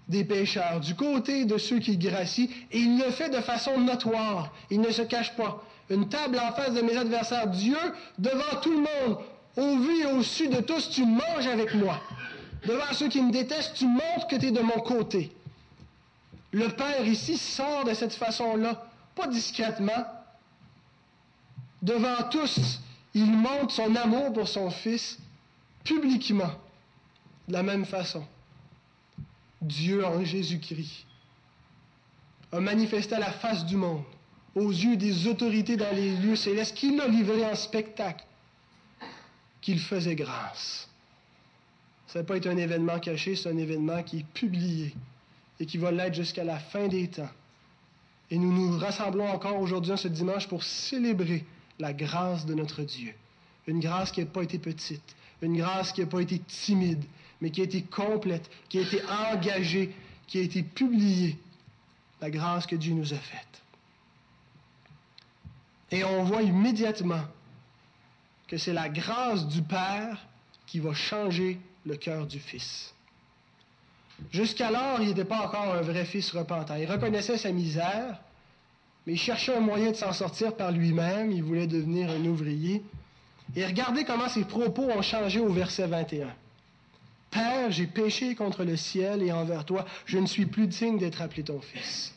des pécheurs, du côté de ceux qui gracient, et il le fait de façon notoire. Il ne se cache pas. Une table en face de mes adversaires, Dieu, devant tout le monde, au vu et au su de tous, tu manges avec moi. Devant ceux qui me détestent, tu montres que tu es de mon côté. Le Père ici sort de cette façon-là, pas discrètement. Devant tous, il montre son amour pour son Fils publiquement, de la même façon. Dieu en Jésus-Christ a manifesté à la face du monde, aux yeux des autorités dans les lieux célestes, qu'il a livré en spectacle, qu'il faisait grâce. Ça n'a pas été un événement caché, c'est un événement qui est publié et qui va l'être jusqu'à la fin des temps. Et nous nous rassemblons encore aujourd'hui, ce dimanche, pour célébrer la grâce de notre Dieu. Une grâce qui n'a pas été petite, une grâce qui n'a pas été timide, mais qui a été complète, qui a été engagée, qui a été publiée. La grâce que Dieu nous a faite. Et on voit immédiatement que c'est la grâce du Père qui va changer le cœur du Fils. Jusqu'alors, il n'était pas encore un vrai fils repentant. Il reconnaissait sa misère, mais il cherchait un moyen de s'en sortir par lui-même. Il voulait devenir un ouvrier. Et regardez comment ses propos ont changé au verset 21. Père, j'ai péché contre le ciel et envers toi, je ne suis plus digne d'être appelé ton fils.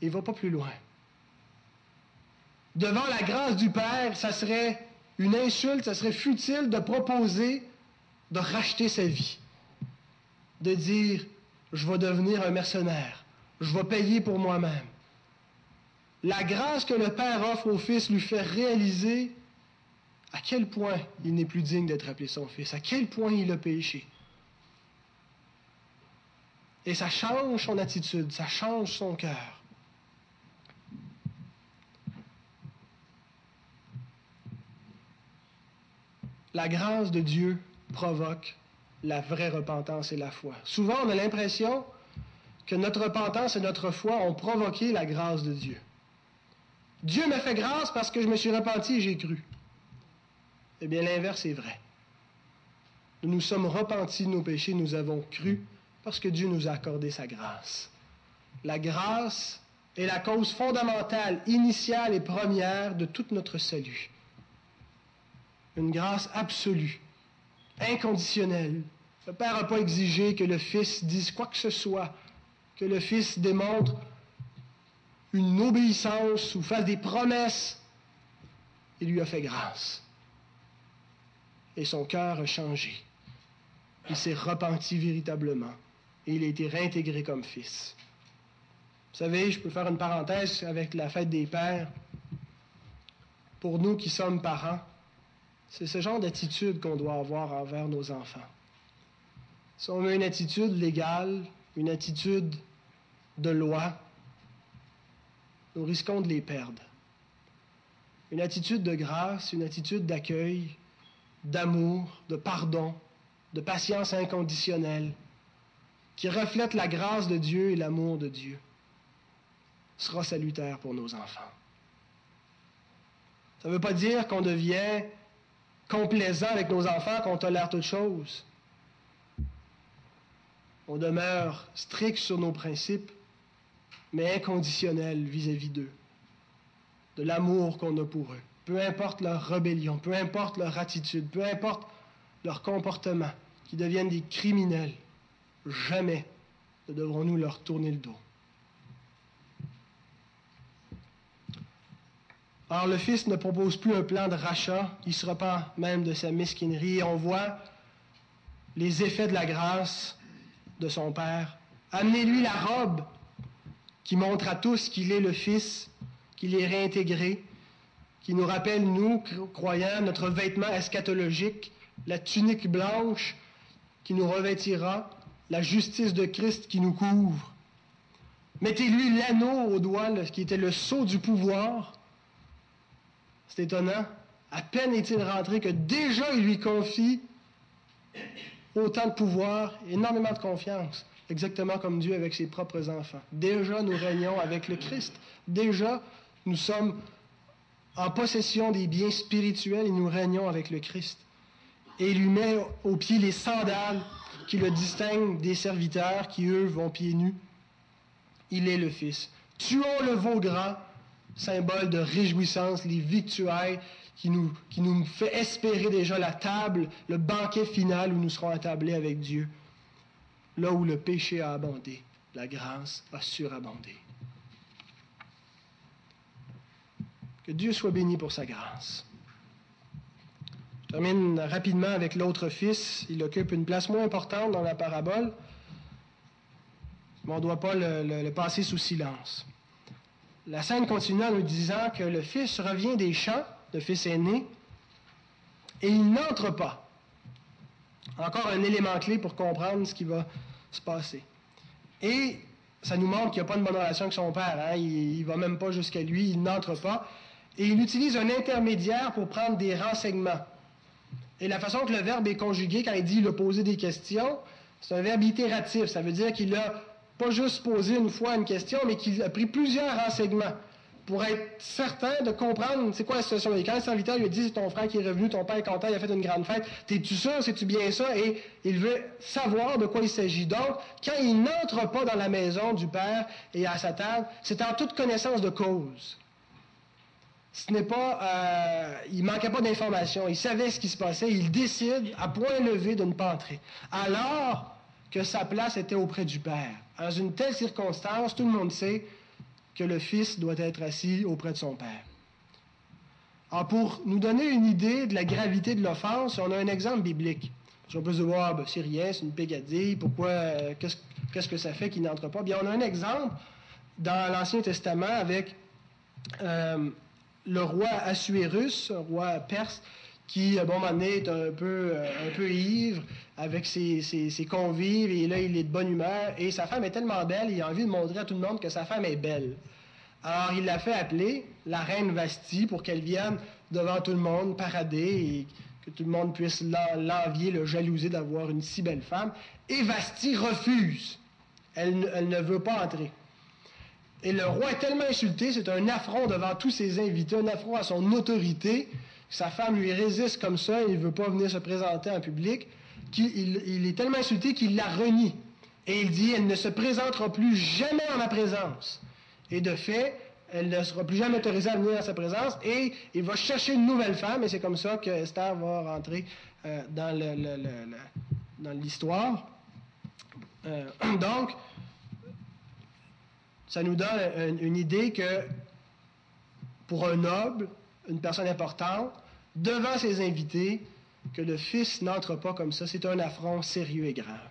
Il ne va pas plus loin. Devant la grâce du Père, ça serait une insulte, ça serait futile de proposer de racheter sa vie. De dire, je vais devenir un mercenaire, je vais payer pour moi-même. La grâce que le Père offre au Fils lui fait réaliser à quel point il n'est plus digne d'être appelé son fils, à quel point il a péché? Et ça change son attitude, ça change son cœur. La grâce de Dieu provoque la vraie repentance et la foi. Souvent, on a l'impression que notre repentance et notre foi ont provoqué la grâce de Dieu. Dieu m'a fait grâce parce que je me suis repenti et j'ai cru. Eh bien, l'inverse est vrai. nous nous sommes repentis de nos péchés, nous avons cru, parce que Dieu nous a accordé sa grâce. La grâce est la cause fondamentale, initiale et première de tout notre salut. Une grâce absolue, inconditionnelle. Le Père n'a pas exigé que le Fils dise quoi que ce soit, que le Fils démontre une obéissance ou fasse des promesses. Il lui a fait grâce. Et son cœur a changé. Il s'est repenti véritablement. Et il a été réintégré comme fils. Vous savez, je peux faire une parenthèse avec la fête des pères. Pour nous qui sommes parents, c'est ce genre d'attitude qu'on doit avoir envers nos enfants. Si on a une attitude légale, une attitude de loi, nous risquons de les perdre. Une attitude de grâce, une attitude d'accueil, d'amour, de pardon, de patience inconditionnelle, qui reflète la grâce de Dieu et l'amour de Dieu, sera salutaire pour nos enfants. Ça ne veut pas dire qu'on devient complaisant avec nos enfants, qu'on tolère toutes choses. On demeure strict sur nos principes, mais inconditionnel vis-à-vis d'eux, de l'amour qu'on a pour eux. Peu importe leur rébellion, peu importe leur attitude, peu importe leur comportement, qui deviennent des criminels, jamais ne devrons-nous leur tourner le dos. Or, le Fils ne propose plus un plan de rachat, il se repent même de sa mesquinerie, et on voit les effets de la grâce de son Père. Amenez-lui la robe qui montre à tous qu'il est le Fils, qu'il est réintégré, qui nous rappelle, nous, croyants, notre vêtement eschatologique, la tunique blanche qui nous revêtira, la justice de Christ qui nous couvre. Mettez-lui l'anneau au doigt, qui était le sceau du pouvoir. C'est étonnant. À peine est-il rentré que déjà il lui confie autant de pouvoir, énormément de confiance, exactement comme Dieu avec ses propres enfants. Déjà nous régnons avec le Christ. Déjà nous sommes en possession des biens spirituels et nous régnons avec le Christ et il lui met aux pieds les sandales qui le distinguent des serviteurs qui, eux, vont pieds nus. Il est le Fils. Tuons le veau gras, symbole de réjouissance, les victuailles qui nous, qui nous fait espérer déjà la table, le banquet final où nous serons attablés avec Dieu. Là où le péché a abondé, la grâce a surabondé. Que Dieu soit béni pour sa grâce. Je termine rapidement avec l'autre fils. Il occupe une place moins importante dans la parabole, mais on ne doit pas le, passer sous silence. La scène continue en nous disant que le fils revient des champs, le fils aîné, et il n'entre pas. Encore un élément clé pour comprendre ce qui va se passer. Et ça nous montre qu'il n'y a pas une bonne relation avec son père. Hein. Il ne va même pas jusqu'à lui, il n'entre pas. Et il utilise un intermédiaire pour prendre des renseignements. Et la façon que le verbe est conjugué quand il dit il a posé des questions, c'est un verbe itératif. Ça veut dire qu'il a pas juste posé une fois une question, mais qu'il a pris plusieurs renseignements pour être certain de comprendre c'est quoi la situation. Et quand le serviteur lui a dit c'est ton frère qui est revenu, ton père est content, il a fait une grande fête, t'es-tu sûr, c'est-tu bien ça? Et il veut savoir de quoi il s'agit. Donc, quand il n'entre pas dans la maison du père et à sa table, c'est en toute connaissance de cause ce n'est pas, euh, il manquait pas d'informations, il savait ce qui se passait, il décide à point levé de ne pas entrer. Alors que sa place était auprès du Père. Dans une telle circonstance, tout le monde sait que le Fils doit être assis auprès de son Père. Alors, pour nous donner une idée de la gravité de l'offense, on a un exemple biblique. On peut se voir, ben, c'est rien, c'est une pégadille, pourquoi, euh, qu'est-ce, que ça fait qu'il n'entre pas? Bien, on a un exemple dans l'Ancien Testament avec euh, le roi Assuérus, roi perse, qui, à un moment donné, est un peu, euh, un peu ivre avec ses, ses, convives, et là, il est de bonne humeur, et sa femme est tellement belle, il a envie de montrer à tout le monde que sa femme est belle. Alors, il l'a fait appeler la reine Vasti pour qu'elle vienne devant tout le monde parader et que tout le monde puisse l'envier, le jalouser d'avoir une si belle femme. Et Vasti refuse. Elle, elle ne veut pas entrer. Et le roi est tellement insulté, c'est un affront devant tous ses invités, un affront à son autorité. Sa femme lui résiste comme ça, il ne veut pas venir se présenter en public, qu'il est tellement insulté qu'il la renie. Et il dit, elle ne se présentera plus jamais en ma présence. Et de fait, elle ne sera plus jamais autorisée à venir à sa présence. Et il va chercher une nouvelle femme. Et c'est comme ça que Esther va rentrer euh, dans l'histoire. Euh, donc, ça nous donne une idée que pour un noble, une personne importante, devant ses invités, que le fils n'entre pas comme ça, c'est un affront sérieux et grave.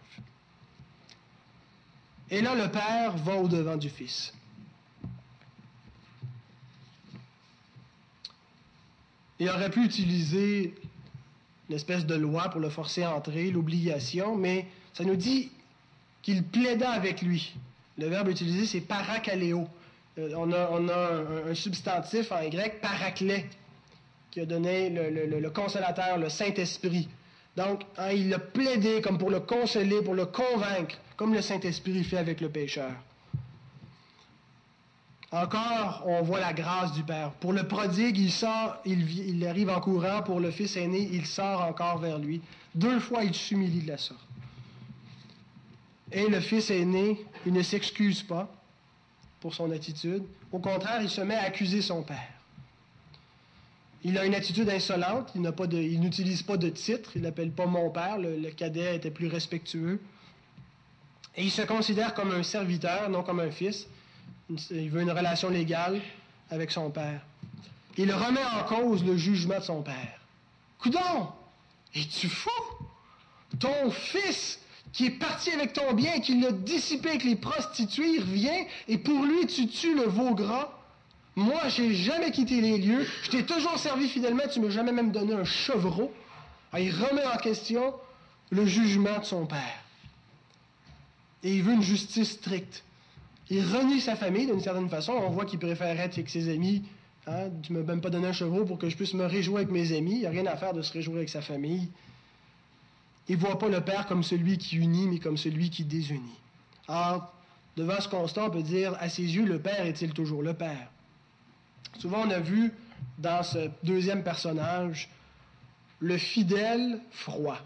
Et là, le père va au-devant du fils. Il aurait pu utiliser l'espèce de loi pour le forcer à entrer, l'obligation, mais ça nous dit qu'il plaida avec lui. Le verbe utilisé, c'est paracaléo. Euh, on a, un, substantif en grec, paraclé, qui a donné le, consolateur, le Saint-Esprit. Donc, hein, il l'a plaidé comme pour le consoler, pour le convaincre, comme le Saint-Esprit fait avec le pécheur. Encore, on voit la grâce du Père. Pour le prodigue, il sort, il, il, arrive en courant. Pour le fils aîné, il sort encore vers lui. Deux fois, il s'humilie de la sorte. Et le fils aîné, il ne s'excuse pas pour son attitude. Au contraire, il se met à accuser son père. Il a une attitude insolente, il n'utilise pas, de titre, il n'appelle pas mon père, le, cadet était plus respectueux. Et il se considère comme un serviteur, non comme un fils. Il veut une relation légale avec son père. Il remet en cause le jugement de son père. Coudon, es-tu fou? Ton fils qui est parti avec ton bien, qui l'a dissipé avec les prostituées, il revient, et pour lui, tu tues le veau gras. Moi, j'ai jamais quitté les lieux, je t'ai toujours servi fidèlement, tu m'as jamais même donné un chevreau. Ah, il remet en question le jugement de son père. Et il veut une justice stricte. Il renie sa famille d'une certaine façon. On voit qu'il préfère être avec ses amis. Hein. Tu ne m'as même pas donné un chevreau pour que je puisse me réjouir avec mes amis. Il n'y a rien à faire de se réjouir avec sa famille. Il ne voit pas le Père comme celui qui unit, mais comme celui qui désunit. Or, devant ce constat, on peut dire, à ses yeux, le Père est-il toujours le Père? Souvent, on a vu dans ce deuxième personnage le fidèle froid.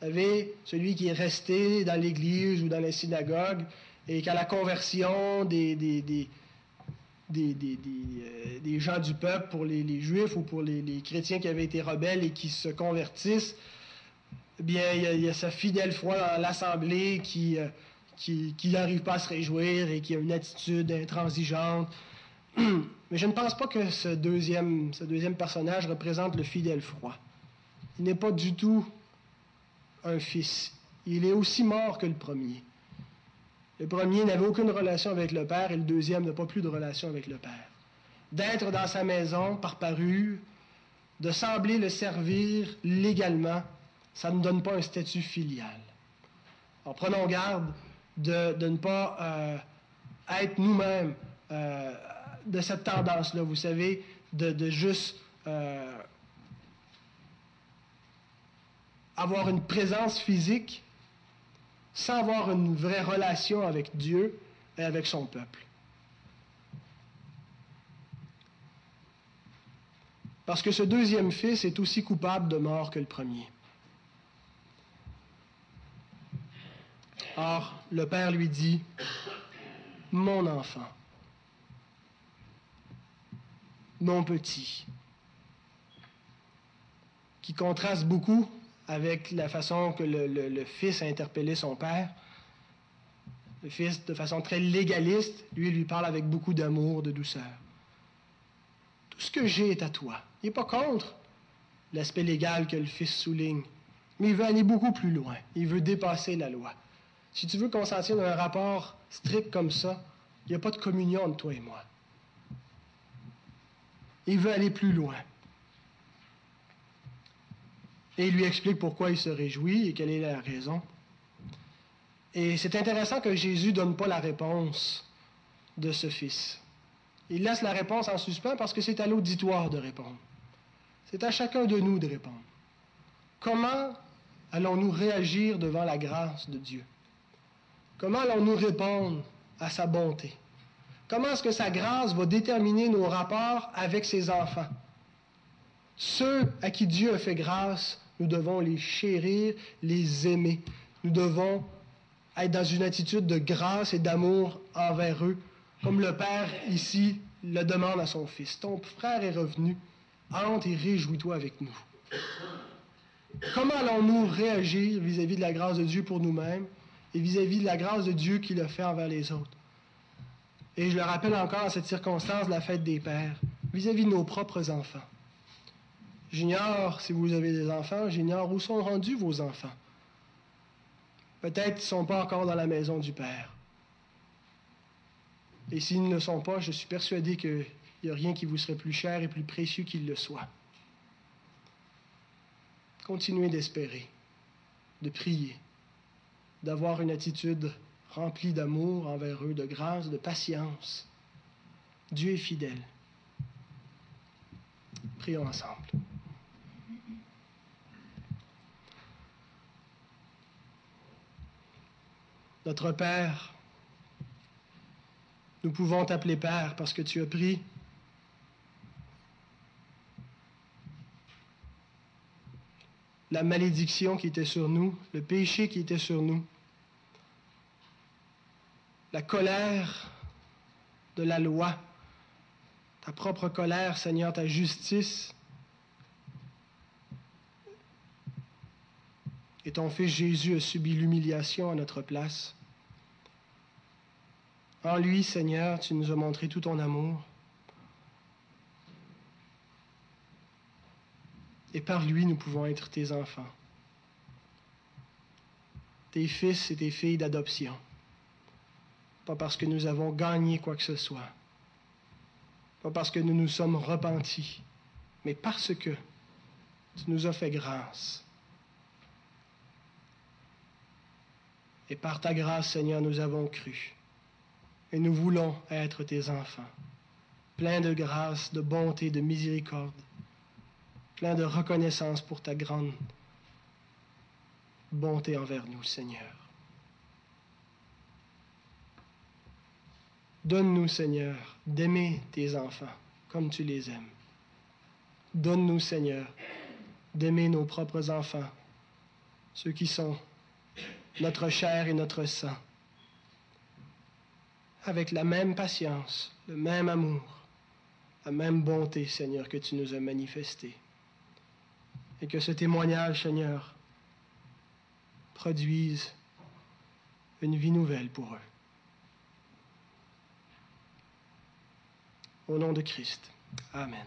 Vous savez, celui qui est resté dans l'église ou dans la synagogue et qu'à la conversion des, des, gens du peuple pour les, juifs ou pour les, chrétiens qui avaient été rebelles et qui se convertissent, eh bien, il y, a, sa fidèle foi dans l'Assemblée qui, euh, qui, n'arrive pas à se réjouir et qui a une attitude intransigeante. Mais je ne pense pas que ce deuxième, ce deuxième personnage représente le fidèle froid. Il n'est pas du tout un fils. Il est aussi mort que le premier. Le premier n'avait aucune relation avec le Père et le deuxième n'a pas plus de relation avec le Père. D'être dans sa maison par parure, de sembler le servir légalement, ça ne donne pas un statut filial. Alors prenons garde de, ne pas euh, être nous-mêmes euh, de cette tendance-là, vous savez, de, juste euh, avoir une présence physique sans avoir une vraie relation avec Dieu et avec son peuple. Parce que ce deuxième fils est aussi coupable de mort que le premier. Or, le père lui dit, Mon enfant, mon petit, qui contraste beaucoup avec la façon que le, fils a interpellé son père. Le fils, de façon très légaliste, lui, lui parle avec beaucoup d'amour, de douceur. Tout ce que j'ai est à toi. Il n'est pas contre l'aspect légal que le fils souligne, mais il veut aller beaucoup plus loin. Il veut dépasser la loi. Si tu veux consentir dans un rapport strict comme ça, il n'y a pas de communion entre toi et moi. Il veut aller plus loin. Et il lui explique pourquoi il se réjouit et quelle est la raison. Et c'est intéressant que Jésus ne donne pas la réponse de ce fils. Il laisse la réponse en suspens parce que c'est à l'auditoire de répondre. C'est à chacun de nous de répondre. Comment allons-nous réagir devant la grâce de Dieu? Comment allons-nous répondre à sa bonté? Comment est-ce que sa grâce va déterminer nos rapports avec ses enfants? Ceux à qui Dieu a fait grâce Nous devons les chérir, les aimer. Nous devons être dans une attitude de grâce et d'amour envers eux, comme le Père ici le demande à son Fils. Ton frère est revenu, entre et réjouis-toi avec nous. Comment allons-nous réagir vis-à-vis de la grâce de Dieu pour nous-mêmes? Et vis-à-vis de la grâce de Dieu qu'il a fait envers les autres? Et je le rappelle encore à cette circonstance de la fête des pères, vis-à-vis de nos propres enfants. J'ignore si vous avez des enfants, j'ignore où sont rendus vos enfants. Peut-être qu'ils ne sont pas encore dans la maison du Père. Et s'ils ne le sont pas, je suis persuadé qu'il n'y a rien qui vous serait plus cher et plus précieux qu'il le soit. Continuez d'espérer, de prier, d'avoir une attitude remplie d'amour envers eux, de grâce, de patience. Dieu est fidèle. Prions ensemble. Notre Père, nous pouvons t'appeler Père parce que tu as pris la malédiction qui était sur nous, le péché qui était sur nous, la colère de la loi, ta propre colère, Seigneur, ta justice. Et ton Fils Jésus a subi l'humiliation à notre place. En lui, Seigneur, tu nous as montré tout ton amour. Et par lui, nous pouvons être tes enfants, tes fils et tes filles d'adoption. Pas parce que nous avons gagné quoi que ce soit, pas parce que nous nous sommes repentis, mais parce que tu nous as fait grâce. Et par ta grâce, Seigneur, nous avons cru. Et nous voulons être tes enfants, pleins de grâce, de bonté, de miséricorde, pleins de reconnaissance pour ta grande bonté envers nous, Seigneur. Donne-nous, Seigneur, d'aimer tes enfants comme tu les aimes. Donne-nous, Seigneur, d'aimer nos propres enfants, ceux qui sont notre chair et notre sang avec la même patience, le même amour, la même bonté, Seigneur, que tu nous as manifesté. Et que ce témoignage, Seigneur, produise une vie nouvelle pour eux. Au nom de Christ. Amen.